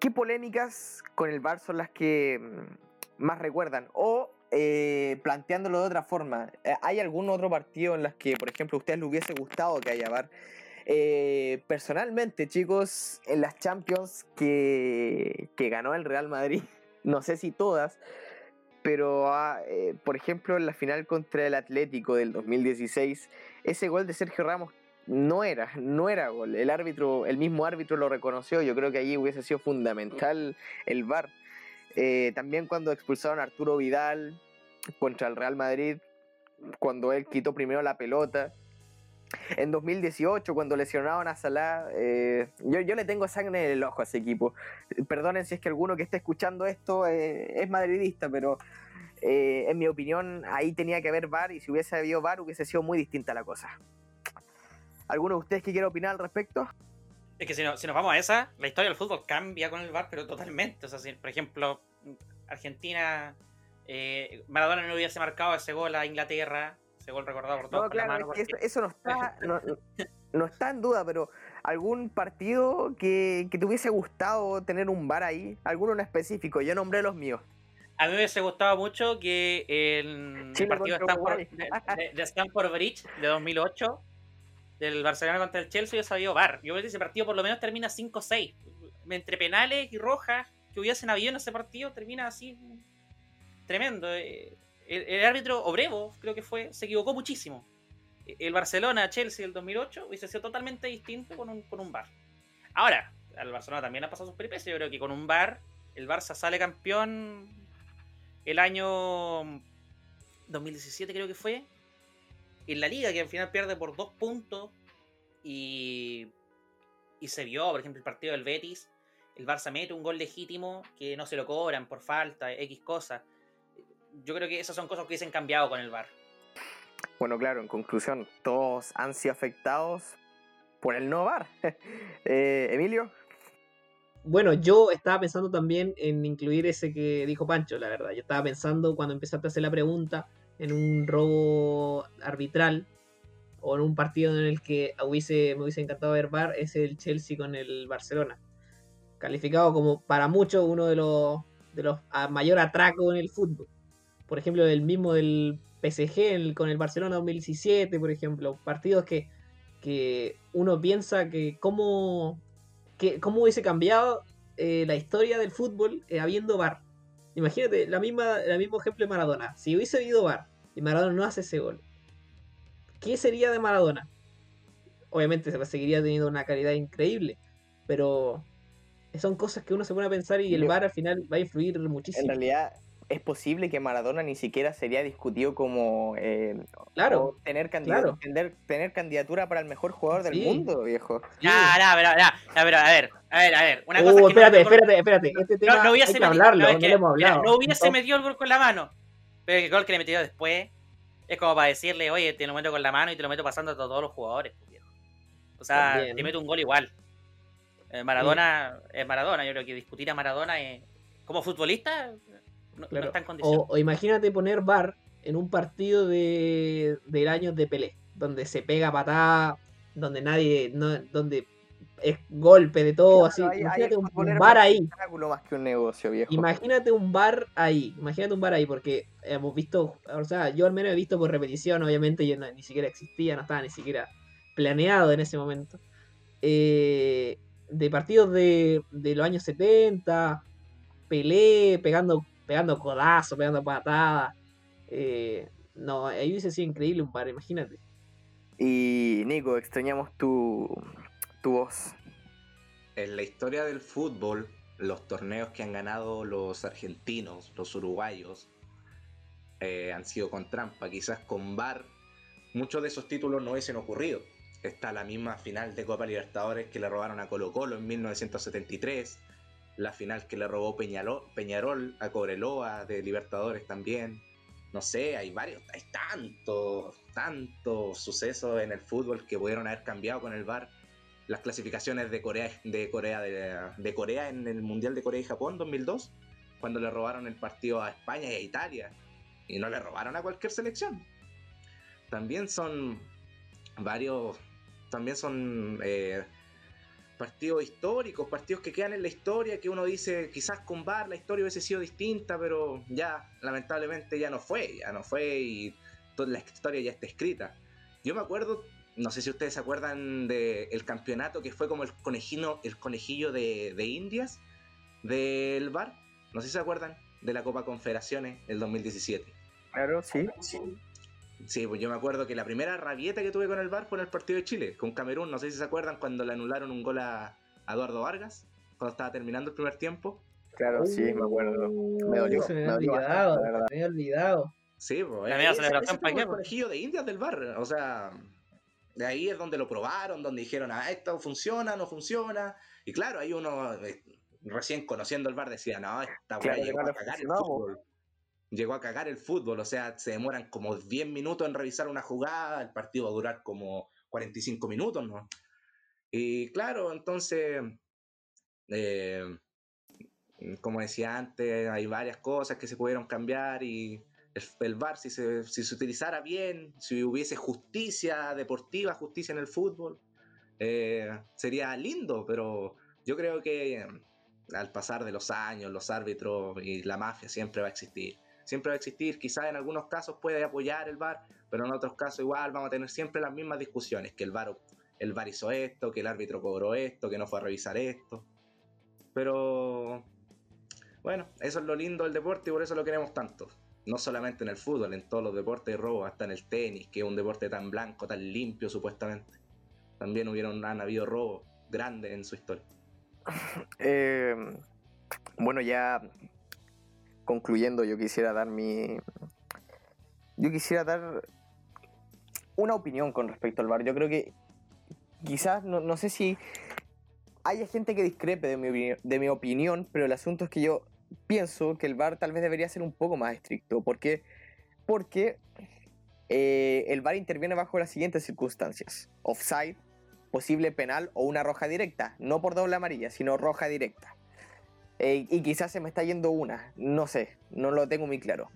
¿qué polémicas con el VAR son las que mm, más recuerdan? O, eh, planteándolo de otra forma, eh, ¿hay algún otro partido en las que, por ejemplo, a ustedes les hubiese gustado que haya VAR? Eh, personalmente, chicos, en las Champions que, ganó el Real Madrid, no sé si todas, pero ah, eh, por ejemplo en la final contra el Atlético del 2016, ese gol de Sergio Ramos no era, no era gol. El árbitro, el mismo árbitro lo reconoció. Yo creo que allí hubiese sido fundamental el VAR. Eh, también cuando expulsaron a Arturo Vidal contra el Real Madrid, cuando él quitó primero la pelota. En 2018, cuando lesionaron a Salah, eh, yo, yo le tengo sangre en el ojo a ese equipo. Perdonen si es que alguno que esté escuchando esto eh, es madridista, pero en mi opinión ahí tenía que haber VAR y si hubiese habido VAR hubiese sido muy distinta la cosa. ¿Alguno de ustedes que quiera opinar al respecto? Es que si, no- si nos vamos a esa, la historia del fútbol cambia con el VAR, pero totalmente. O sea, si, por ejemplo, Argentina, eh, Maradona no hubiese marcado ese gol a Inglaterra, ese gol recordado por todos No, claro, mano. es que porque- eso, eso no, está, no, no- está en duda, pero ¿algún partido que, que te hubiese gustado tener un VAR ahí? ¿Alguno en específico? Yo nombré los míos. A mí me hubiese gustado mucho que el, partido de Uruguay. de, Stamford Bridge de 2008, del Barcelona contra el Chelsea, hubiese habido VAR. Yo creo que ese partido por lo menos termina 5-6. Entre penales y rojas que hubiesen habido en ese partido, termina así tremendo. Eh, El, árbitro Obrevo, creo que fue, se equivocó muchísimo. El Barcelona-Chelsea del 2008 hubiese sido totalmente distinto con un, con un VAR. Ahora, al Barcelona también ha pasado sus peripecias. Yo creo que con un VAR, el Barça sale campeón el año 2017 creo que fue. En la liga, que al final pierde por dos puntos. Y, y se vio, por ejemplo, el partido del Betis. El Barça mete un gol legítimo que no se lo cobran por falta, X cosas. Yo creo que esas son cosas que hubiesen cambiado con el VAR. Bueno, claro, en conclusión, todos han sido afectados por el no VAR. Eh, Emilio, Bueno, yo estaba pensando también en incluir ese que dijo Pancho, la verdad. Yo estaba pensando cuando empezaste a hacer la pregunta en un robo arbitral o en un partido en el que hubiese, me hubiese encantado ver VAR, es el Chelsea con el Barcelona. Calificado como para muchos uno de los, de los a mayor atraco en el fútbol. Por ejemplo, el mismo del PSG con el Barcelona 2017, por ejemplo. Partidos que, que uno piensa que cómo, que, cómo hubiese cambiado eh, la historia del fútbol eh, habiendo VAR. Imagínate, la misma, el mismo ejemplo de Maradona. Si hubiese habido VAR y Maradona no hace ese gol, ¿qué sería de Maradona? Obviamente se seguiría teniendo una calidad increíble, pero son cosas que uno se pone a pensar y el VAR al final va a influir en muchísimo. realidad es posible que Maradona ni siquiera sería discutido como eh, Claro, tener, candida- claro. tener, tener candidatura para el mejor jugador del Sí. mundo, viejo. Sí. Ya, ya, pero, ya, pero, a ver, a ver, a ver. Una Uh, cosa es que espérate, no- espérate, espérate. Este tema no, no hubiese hay que metido- hablarlo, no, es no, que, lo hemos mira, hablado. no hubiese No, metido el gol con la mano. Pero el gol que le metió después es como para decirle, oye, te lo meto con la mano y te lo meto pasando a todos los jugadores. pues, viejo. O sea, También. te meto un gol igual. Eh, Maradona es Maradona. Yo creo que discutir a Maradona es- como futbolista no, no Claro. está en condición. O, o imagínate poner VAR en un partido de, del año de Pelé, donde se pega patada, donde nadie, no, donde es golpe de todo, Claro, así. ahí imagínate un, un ahí. espectáculo más que un negocio, viejo. Imagínate un bar ahí, imagínate un bar ahí, porque hemos visto, o sea, yo al menos he visto por repetición, obviamente, yo no- ni siquiera existía, no estaba ni siquiera planeado en ese momento, eh, de partidos de, de los años 70, Pelé, pegando, pegando codazos, pegando patadas, eh, no, ahí hubiese sido increíble un bar, imagínate. Y Nico, extrañamos tu, tu voz. En la historia del fútbol, los torneos que han ganado los argentinos, los uruguayos, eh, han sido con trampa. Quizás con VAR muchos de esos títulos no hubiesen ocurrido. Está la misma final de Copa Libertadores que le robaron a Colo Colo en 1973, la final que le robó Peñarol a Cobreloa de Libertadores también. No sé, hay varios, hay tantos, tantos sucesos en el fútbol que pudieron haber cambiado con el VAR. Las clasificaciones de Corea, de Corea, de, Corea en el Mundial de Corea y Japón 2002, cuando le robaron el partido a España y a Italia. Y no le robaron a cualquier selección. También son varios, también son eh, partidos históricos, partidos que quedan en la historia, que uno dice, quizás con VAR la historia hubiese sido distinta, pero ya, lamentablemente ya no fue, ya no fue y toda la historia ya está escrita. Yo me acuerdo, no sé si ustedes se acuerdan del campeonato que fue como el conejino, el conejillo de, de Indias del VAR, no sé si se acuerdan de la Copa Confederaciones del 2017. Claro, sí. Sí, pues yo me acuerdo que la primera rabieta que tuve con el VAR fue en el partido de Chile, con Camerún. No sé si se acuerdan cuando le anularon un gol a, Eduardo Vargas, cuando estaba terminando el primer tiempo. Claro, sí, me acuerdo. Me dolió. Se me, había olvidado, me había olvidado. Sí, pues. La media celebración para el conejillo de Indias del VAR. O sea, de ahí es donde lo probaron, donde dijeron, ah, esto funciona, no funciona. Y claro, ahí uno, eh, recién conociendo el VAR, decía, no, esta weá llegó a cagar el fútbol llegó a cagar el fútbol, o sea, se demoran como 10 minutos en revisar una jugada, el partido va a durar como 45 minutos, ¿no? Y claro, entonces, eh, como decía antes, hay varias cosas que se pudieron cambiar y el, VAR, si se, si se, utilizara bien, si hubiese justicia deportiva, justicia en el fútbol, eh, sería lindo, pero yo creo que al pasar de los años, los árbitros y la mafia siempre va a existir siempre va a existir, quizás en algunos casos puede apoyar el VAR, pero en otros casos igual vamos a tener siempre las mismas discusiones, que el VAR, el VAR hizo esto, que el árbitro cobró esto, que no fue a revisar esto. Pero bueno, eso es lo lindo del deporte y por eso lo queremos tanto. No solamente en el fútbol, en todos los deportes de robo, hasta en el tenis, que es un deporte tan blanco, tan limpio supuestamente. También hubieron, han habido robos grandes en su historia. Eh, bueno, ya concluyendo, yo quisiera dar mi. Yo quisiera dar una opinión con respecto al bar. Yo creo que quizás, no, sé si haya gente que discrepe de mi, de mi opinión, pero el asunto es que yo pienso que el bar tal vez debería ser un poco más estricto. ¿Por qué? Porque eh, el bar interviene bajo las siguientes circunstancias: offside, posible penal o una roja directa. No por doble amarilla, sino roja directa. Eh, y quizás se me está yendo una, no sé, no lo tengo muy claro.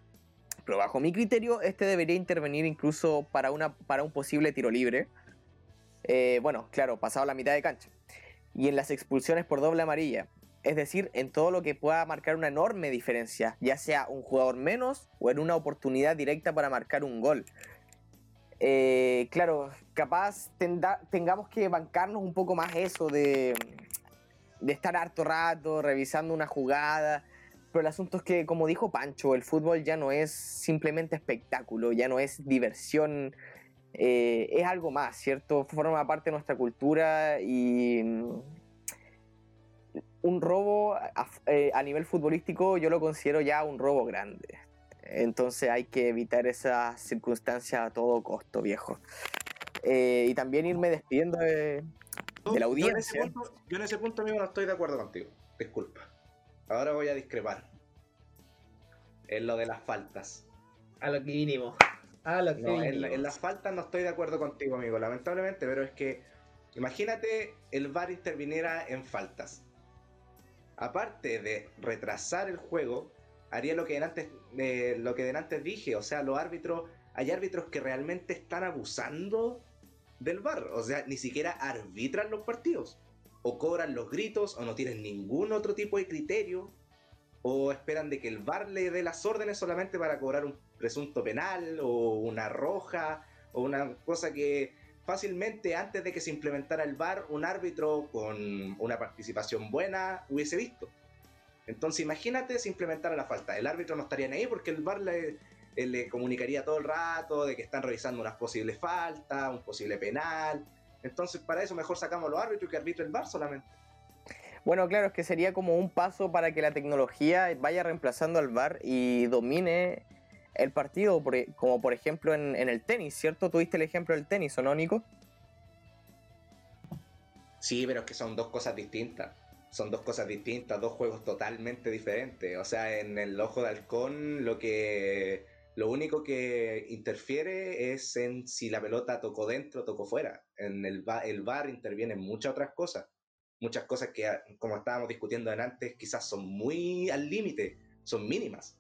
Pero bajo mi criterio, este debería intervenir incluso para, una, para un posible tiro libre. Eh, bueno, claro, pasado la mitad de cancha. Y en las expulsiones por doble amarilla. Es decir, en todo lo que pueda marcar una enorme diferencia, ya sea un jugador menos o en una oportunidad directa para marcar un gol. Eh, claro, capaz tengamos que bancarnos un poco más eso de, de estar harto rato revisando una jugada. Pero el asunto es que, como dijo Pancho, el fútbol ya no es simplemente espectáculo, ya no es diversión, eh, es algo más, ¿cierto? Forma parte de nuestra cultura y mm, un robo eh, a, nivel futbolístico yo lo considero ya un robo grande. Entonces hay que evitar esa circunstancia a todo costo, viejo. Eh, y también irme despidiendo de, de la audiencia. Yo en, ese punto, amigo, no estoy de acuerdo contigo. Disculpa. Ahora voy a discrepar. En lo de las faltas. A lo que vinimos. A lo que no, en, las faltas no estoy de acuerdo contigo, amigo, lamentablemente, pero es que imagínate el VAR interviniera en faltas. Aparte de retrasar el juego, haría lo que antes, eh, lo que antes dije, o sea, los árbitros, hay árbitros que realmente están abusando del bar. O sea, ni siquiera arbitran los partidos. O cobran los gritos, o no tienen ningún otro tipo de criterio. O esperan de que el bar le dé las órdenes solamente para cobrar un presunto penal, o una roja, o una cosa que fácilmente antes de que se implementara el bar, un árbitro con una participación buena hubiese visto. Entonces imagínate si implementara la falta. El árbitro no estaría ahí porque el bar le, él le comunicaría todo el rato de que están revisando unas posibles faltas, un posible penal. Entonces, para eso mejor sacamos los árbitros y que arbitre el VAR solamente. Bueno, claro, es que sería como un paso para que la tecnología vaya reemplazando al VAR y domine el partido, como por ejemplo en, en el tenis, ¿cierto? Tuviste el ejemplo del tenis, ¿o no, Nico? Sí, pero es que son dos cosas distintas. Son dos cosas distintas, dos juegos totalmente diferentes. O sea, en el ojo de halcón lo que lo único que interfiere es en si la pelota tocó dentro tocó fuera. En el VAR, el VAR interviene en muchas otras cosas. Muchas cosas que, como estábamos discutiendo antes, quizás son muy al límite, son mínimas.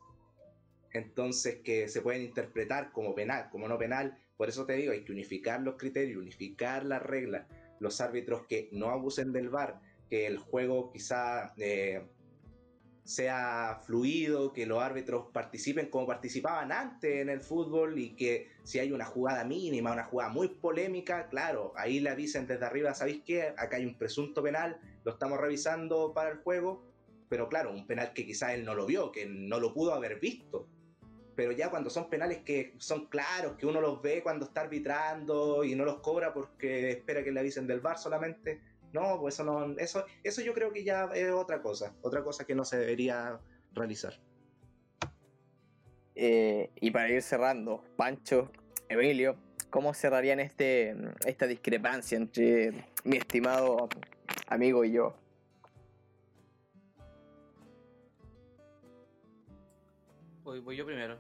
Entonces, que se pueden interpretar como penal, como no penal. Por eso te digo, hay que unificar los criterios, unificar las reglas los árbitros que no abusen del VAR, que el juego quizá eh, sea fluido, que los árbitros participen como participaban antes en el fútbol y que si hay una jugada mínima, una jugada muy polémica, claro, ahí le dicen desde arriba, ¿sabéis qué? Acá hay un presunto penal, lo estamos revisando para el juego, pero claro, un penal que quizá él no lo vio, que no lo pudo haber visto. Pero ya cuando son penales que son claros, que uno los ve cuando está arbitrando y no los cobra porque espera que le avisen del VAR solamente, no, pues eso no, eso, eso yo creo que ya es otra cosa, otra cosa que no se debería realizar. Eh, y para ir cerrando, Pancho, Emilio, ¿cómo cerrarían este, esta discrepancia entre mi estimado amigo y yo? Voy, voy yo primero.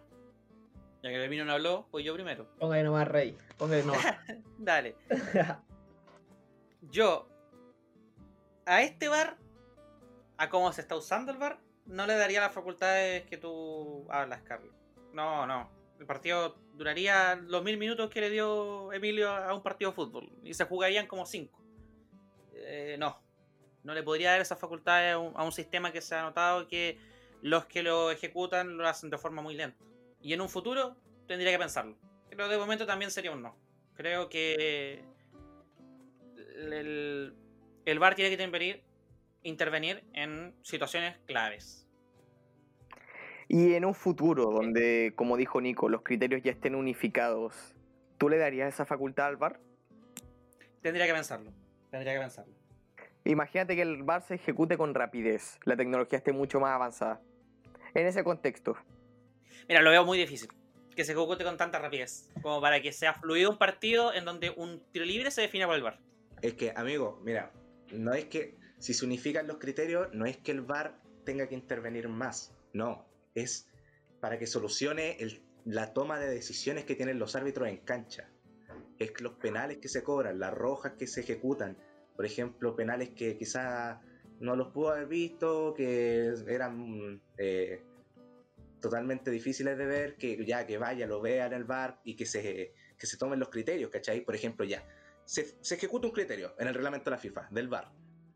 Ya que el vino no habló, voy yo primero. Póngale nomás rey. Póngale nomás. Dale. Yo, a este bar, a cómo se está usando el bar, no le daría las facultades que tú hablas, Carlos. No, no. El partido duraría los mil minutos que le dio Emilio a un partido de fútbol. Y se jugarían como cinco. Eh, no. No le podría dar esas facultades a un, a un sistema que se ha notado que los que lo ejecutan lo hacen de forma muy lenta. Y en un futuro tendría que pensarlo. Pero de momento también sería un no. Creo que el, el, VAR tiene que intervenir, intervenir en situaciones claves. Y en un futuro donde, como dijo Nico, los criterios ya estén unificados, ¿tú le darías esa facultad al VAR? Tendría que pensarlo. Tendría que pensarlo. Imagínate que el VAR se ejecute con rapidez, la tecnología esté mucho más avanzada. En ese contexto, Mira, lo veo muy difícil. Que se ejecute con tanta rapidez. Como para que sea fluido un partido en donde un tiro libre se define por el VAR. Es que, amigo, mira, no es que si se unifican los criterios, no es que el VAR tenga que intervenir más. No, es para que solucione la toma de decisiones que tienen los árbitros en cancha. Es que los penales que se cobran, las rojas que se ejecutan, por ejemplo, penales que quizá no los pudo haber visto, que eran eh, totalmente difíciles de ver, que ya que vaya, lo vea en el VAR y que se, que se tomen los criterios, ¿cachai? Por ejemplo, ya, se, ejecuta un criterio en el reglamento de la FIFA, del VAR.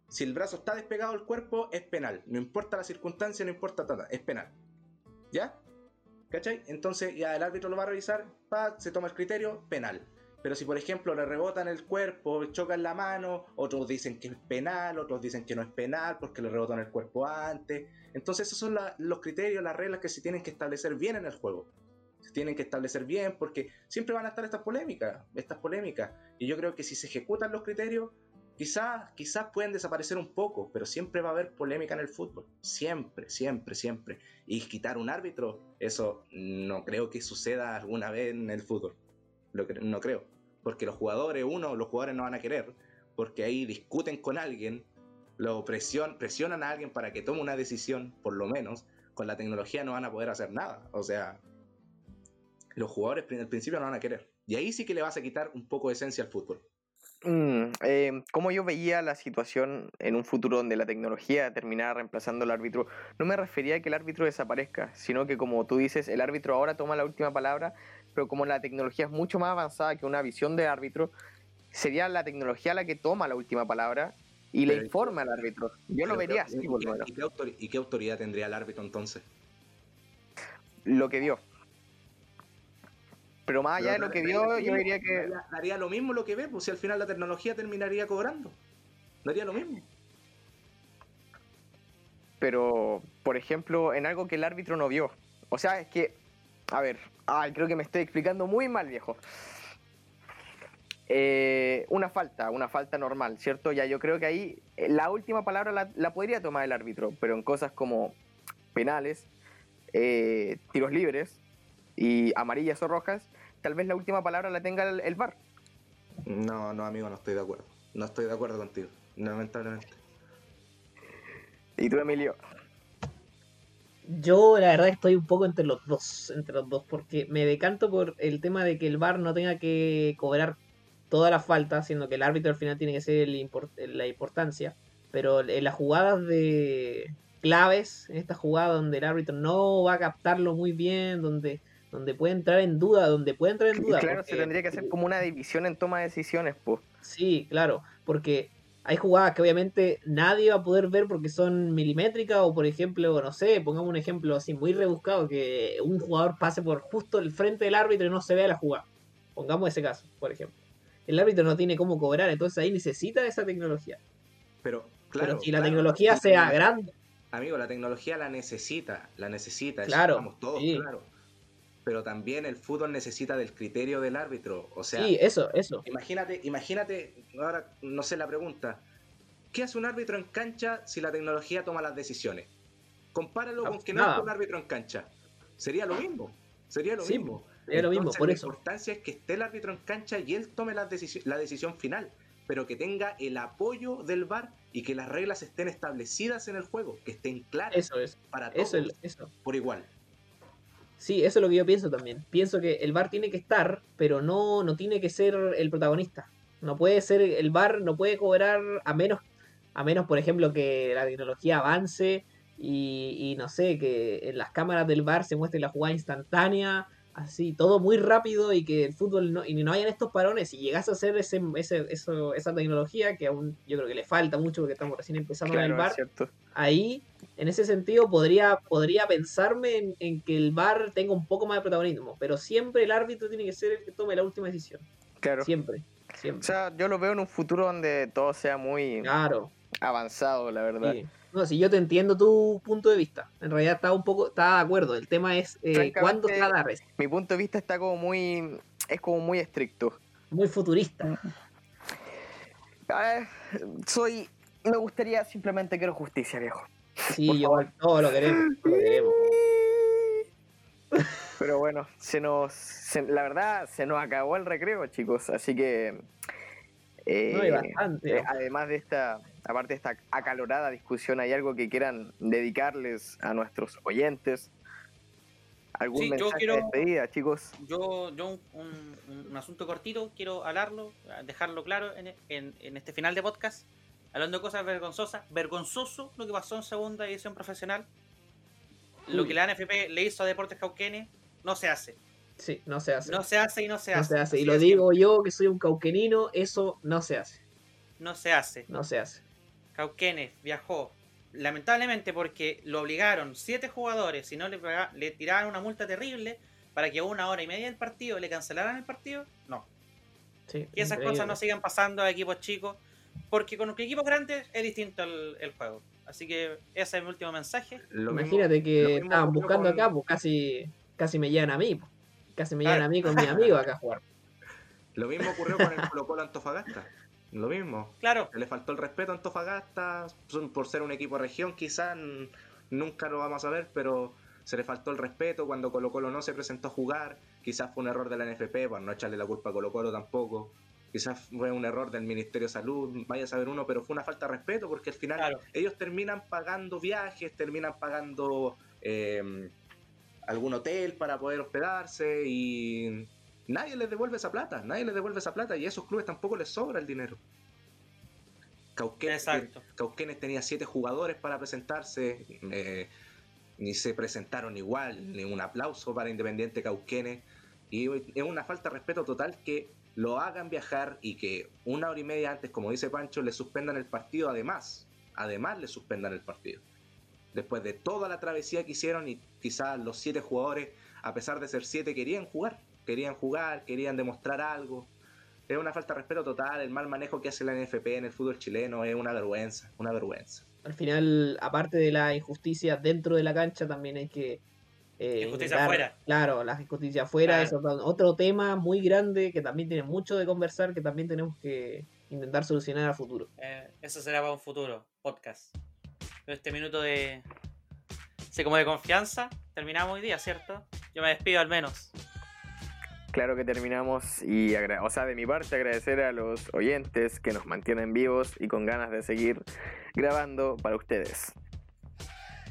Si el brazo está despegado del cuerpo, es penal. No importa la circunstancia, no importa nada, es penal. ¿Ya? ¿Cachai? Entonces ya el árbitro lo va a revisar, pa, se toma el criterio, penal. Pero si por ejemplo le rebotan el cuerpo, chocan la mano, otros dicen que es penal, otros dicen que no es penal porque le rebotan el cuerpo antes. Entonces esos son los criterios, las reglas que se tienen que establecer bien en el juego. Se tienen que establecer bien porque siempre van a estar estas polémicas, estas polémicas. Y yo creo que si se ejecutan los criterios, quizás, quizás pueden desaparecer un poco, pero siempre va a haber polémica en el fútbol. Siempre, siempre, siempre. Y quitar un árbitro, eso no creo que suceda alguna vez en el fútbol. Lo no creo. Porque los jugadores, uno, los jugadores no van a querer, porque ahí discuten con alguien, lo presion, presionan a alguien para que tome una decisión, por lo menos, con la tecnología no van a poder hacer nada. O sea, los jugadores al principio no van a querer. Y ahí sí que le vas a quitar un poco de esencia al fútbol. Mm, eh, como yo veía la situación en un futuro donde la tecnología terminara reemplazando al árbitro, no me refería a que el árbitro desaparezca, sino que como tú dices, el árbitro ahora toma la última palabra, pero como la tecnología es mucho más avanzada que una visión de árbitro, sería la tecnología la que toma la última palabra y le informa al árbitro. Yo lo vería ¿y- así, por y, lo menos, y qué autori- ¿Y qué autoridad tendría el árbitro entonces? lo que vio. Pero más allá de lo que vio, yo diría que... Daría, lo mismo lo que ve, pues si al final la tecnología terminaría cobrando. Daría lo mismo. pero por ejemplo, en algo que el árbitro no vio. O sea, es que, a ver, ay, creo que me estoy explicando muy mal, viejo. Eh, una falta, una falta normal, ¿cierto? Ya yo creo que ahí eh, la última palabra la, la podría tomar el árbitro, pero en cosas como penales, eh, tiros libres, y amarillas o rojas, tal vez la última palabra la tenga el, el VAR. No, no, amigo, no estoy de acuerdo. No estoy de acuerdo contigo, lamentablemente. ¿Y tú, Emilio? Yo la verdad estoy un poco entre los dos, entre los dos, porque me decanto por el tema de que el VAR no tenga que cobrar toda la falta, siendo que el árbitro al final tiene que ser el import- la importancia. Pero en las jugadas de claves, en esta jugada donde el árbitro no va a captarlo muy bien, donde, donde puede entrar en duda, donde puede entrar en duda. claro, se tendría que hacer como una división en toma de decisiones, pues. Sí, claro, porque hay jugadas que obviamente nadie va a poder ver porque son milimétricas o por ejemplo, no sé, pongamos un ejemplo así muy rebuscado, que un jugador pase por justo el frente del árbitro y no se vea la jugada. Pongamos ese caso, por ejemplo. El árbitro no tiene cómo cobrar, entonces ahí necesita esa tecnología. Pero, claro. Pero si la claro, tecnología sea grande, Amigo, la tecnología la necesita, la necesita, eso Claro, estamos todos, sí. claro. Pero también el fútbol necesita del criterio del árbitro. O sea, sí, eso, eso. imagínate, imagínate, ahora no sé la pregunta. ¿Qué hace un árbitro en cancha si la tecnología toma las decisiones? Compáralo Ah, con que no esté un árbitro en cancha. Sería lo mismo. Sería lo Sí, mismo. Es lo mismo, por la eso. importancia es que esté el árbitro en cancha y él tome la, decisi- la decisión final, pero que tenga el apoyo del VAR y que las reglas estén establecidas en el juego, que estén claras Eso es, para todos eso es, eso. por igual. Sí, eso es lo que yo pienso también. Pienso que el VAR tiene que estar, pero no, no tiene que ser el protagonista. No puede ser el VAR, no puede cobrar a menos, a menos, por ejemplo, que la tecnología avance y, y no sé, que en las cámaras del VAR se muestre la jugada instantánea, así, todo muy rápido y que el fútbol no, y no hayan estos parones y llegase a hacer ese, ese, eso, esa tecnología que aún yo creo que le falta mucho porque estamos recién empezando en el Claro, VAR es cierto. ahí, en ese sentido, podría, podría pensarme en, en que el VAR tenga un poco más de protagonismo, pero siempre el árbitro tiene que ser el que tome la última decisión. Claro. Siempre, O siempre. sea, yo lo veo en un futuro donde todo sea muy Claro. avanzado, la verdad. sí. No, si yo te entiendo tu punto de vista. En realidad estaba un poco, estaba de acuerdo. El tema es eh, cuándo se va a dar. Es Mi punto de vista está como muy. es como muy estricto. muy futurista. Ah, soy. Me gustaría simplemente quiero justicia, viejo. Sí, Por yo favor. lo queremos. Lo queremos. Pero bueno, se nos. se- la verdad, se nos acabó el recreo, chicos. Así que. eh, No, bastante. eh, además de esta. Aparte de esta acalorada discusión, ¿hay algo que quieran dedicarles a nuestros oyentes? ¿Algún Sí, yo mensaje quiero- de despedida, chicos? Yo, yo un, un- un asunto cortito, quiero hablarlo, dejarlo claro en, en- en este final de podcast. Hablando de cosas vergonzosas. Vergonzoso lo que pasó en segunda división profesional. Lo que la NFP le hizo a Deportes Cauquenes no se hace. Sí, no se hace. No se hace y no se No hace. se hace. Y lo digo yo, que soy un cauquenino, eso no se hace. No se hace. No se hace. Cauquenes viajó lamentablemente porque lo obligaron siete jugadores, si no le, le tiraban una multa terrible para que a una hora y media del partido le cancelaran el partido. No. Sí, Que esas increíble. cosas no sigan pasando a equipos chicos, porque con equipos grandes es distinto el, el juego. Así que ese es mi último mensaje. Lo Imagínate que estaban buscando con- acá, pues casi, casi me llevan a mí. pues. Casi me Claro. llevan a mí con mis amigos acá a jugar. Lo mismo ocurrió con el Colo Colo Antofagasta. Lo mismo. Claro, Le faltó el respeto a Antofagasta por ser un equipo de región, quizás nunca lo vamos a ver, pero se le faltó el respeto cuando Colo Colo no se presentó a jugar. Quizás fue un error de la NFP, por no echarle la culpa a Colo Colo tampoco. Quizás fue un error del Ministerio de Salud, vaya a saber uno, pero fue una falta de respeto porque al final Claro. ellos terminan pagando viajes, terminan pagando eh, algún hotel para poder hospedarse y nadie les devuelve esa plata, nadie les devuelve esa plata y a esos clubes tampoco les sobra el dinero. Cauquenes. Cauquenes tenía siete jugadores para presentarse, eh, ni se presentaron igual, ni un aplauso para Independiente Cauquenes. Y es una falta de respeto total que lo hagan viajar y que una hora y media antes, como dice Pancho, le suspendan el partido además. Además le suspendan el partido. Después de toda la travesía que hicieron y quizás los siete jugadores, a pesar de ser siete, querían jugar. Querían jugar, querían demostrar algo. Es una falta de respeto total, el mal manejo que hace la NFP en el fútbol chileno es una vergüenza, una vergüenza. Al final, aparte de la injusticia dentro de la cancha, también hay que. eh, Injusticia intentar- afuera. Claro, la injusticia afuera Claro. es otro, tema muy grande que también tiene mucho de conversar, que también tenemos que intentar solucionar a futuro. eh, eso será para un futuro podcast. Pero este minuto de. Sí, como de confianza, terminamos hoy día, ¿cierto? Yo me despido al menos. Claro que terminamos y, o sea, de mi parte agradecer a los oyentes que nos mantienen vivos y con ganas de seguir grabando para ustedes.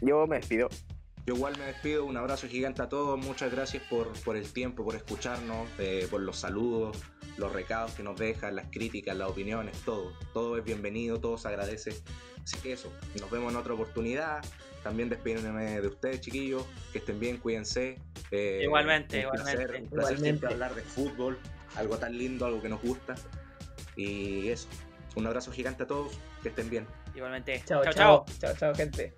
Yo me despido. Yo igual me despido, un abrazo gigante a todos, muchas gracias por, por el tiempo, por escucharnos, eh, por los saludos, los recados que nos dejan, las críticas, las opiniones, todo. Todo es bienvenido, todo se agradece. Así que eso, nos vemos en otra oportunidad. También despídenme de ustedes, chiquillos, que estén bien, cuídense. Eh, Igualmente, un placer, igualmente. un placer siempre Igualmente. hablar de fútbol, algo tan lindo, algo que nos gusta. Y eso, un abrazo gigante a todos, que estén bien. Igualmente. Chao, chao. chao. Chao, chao, gente.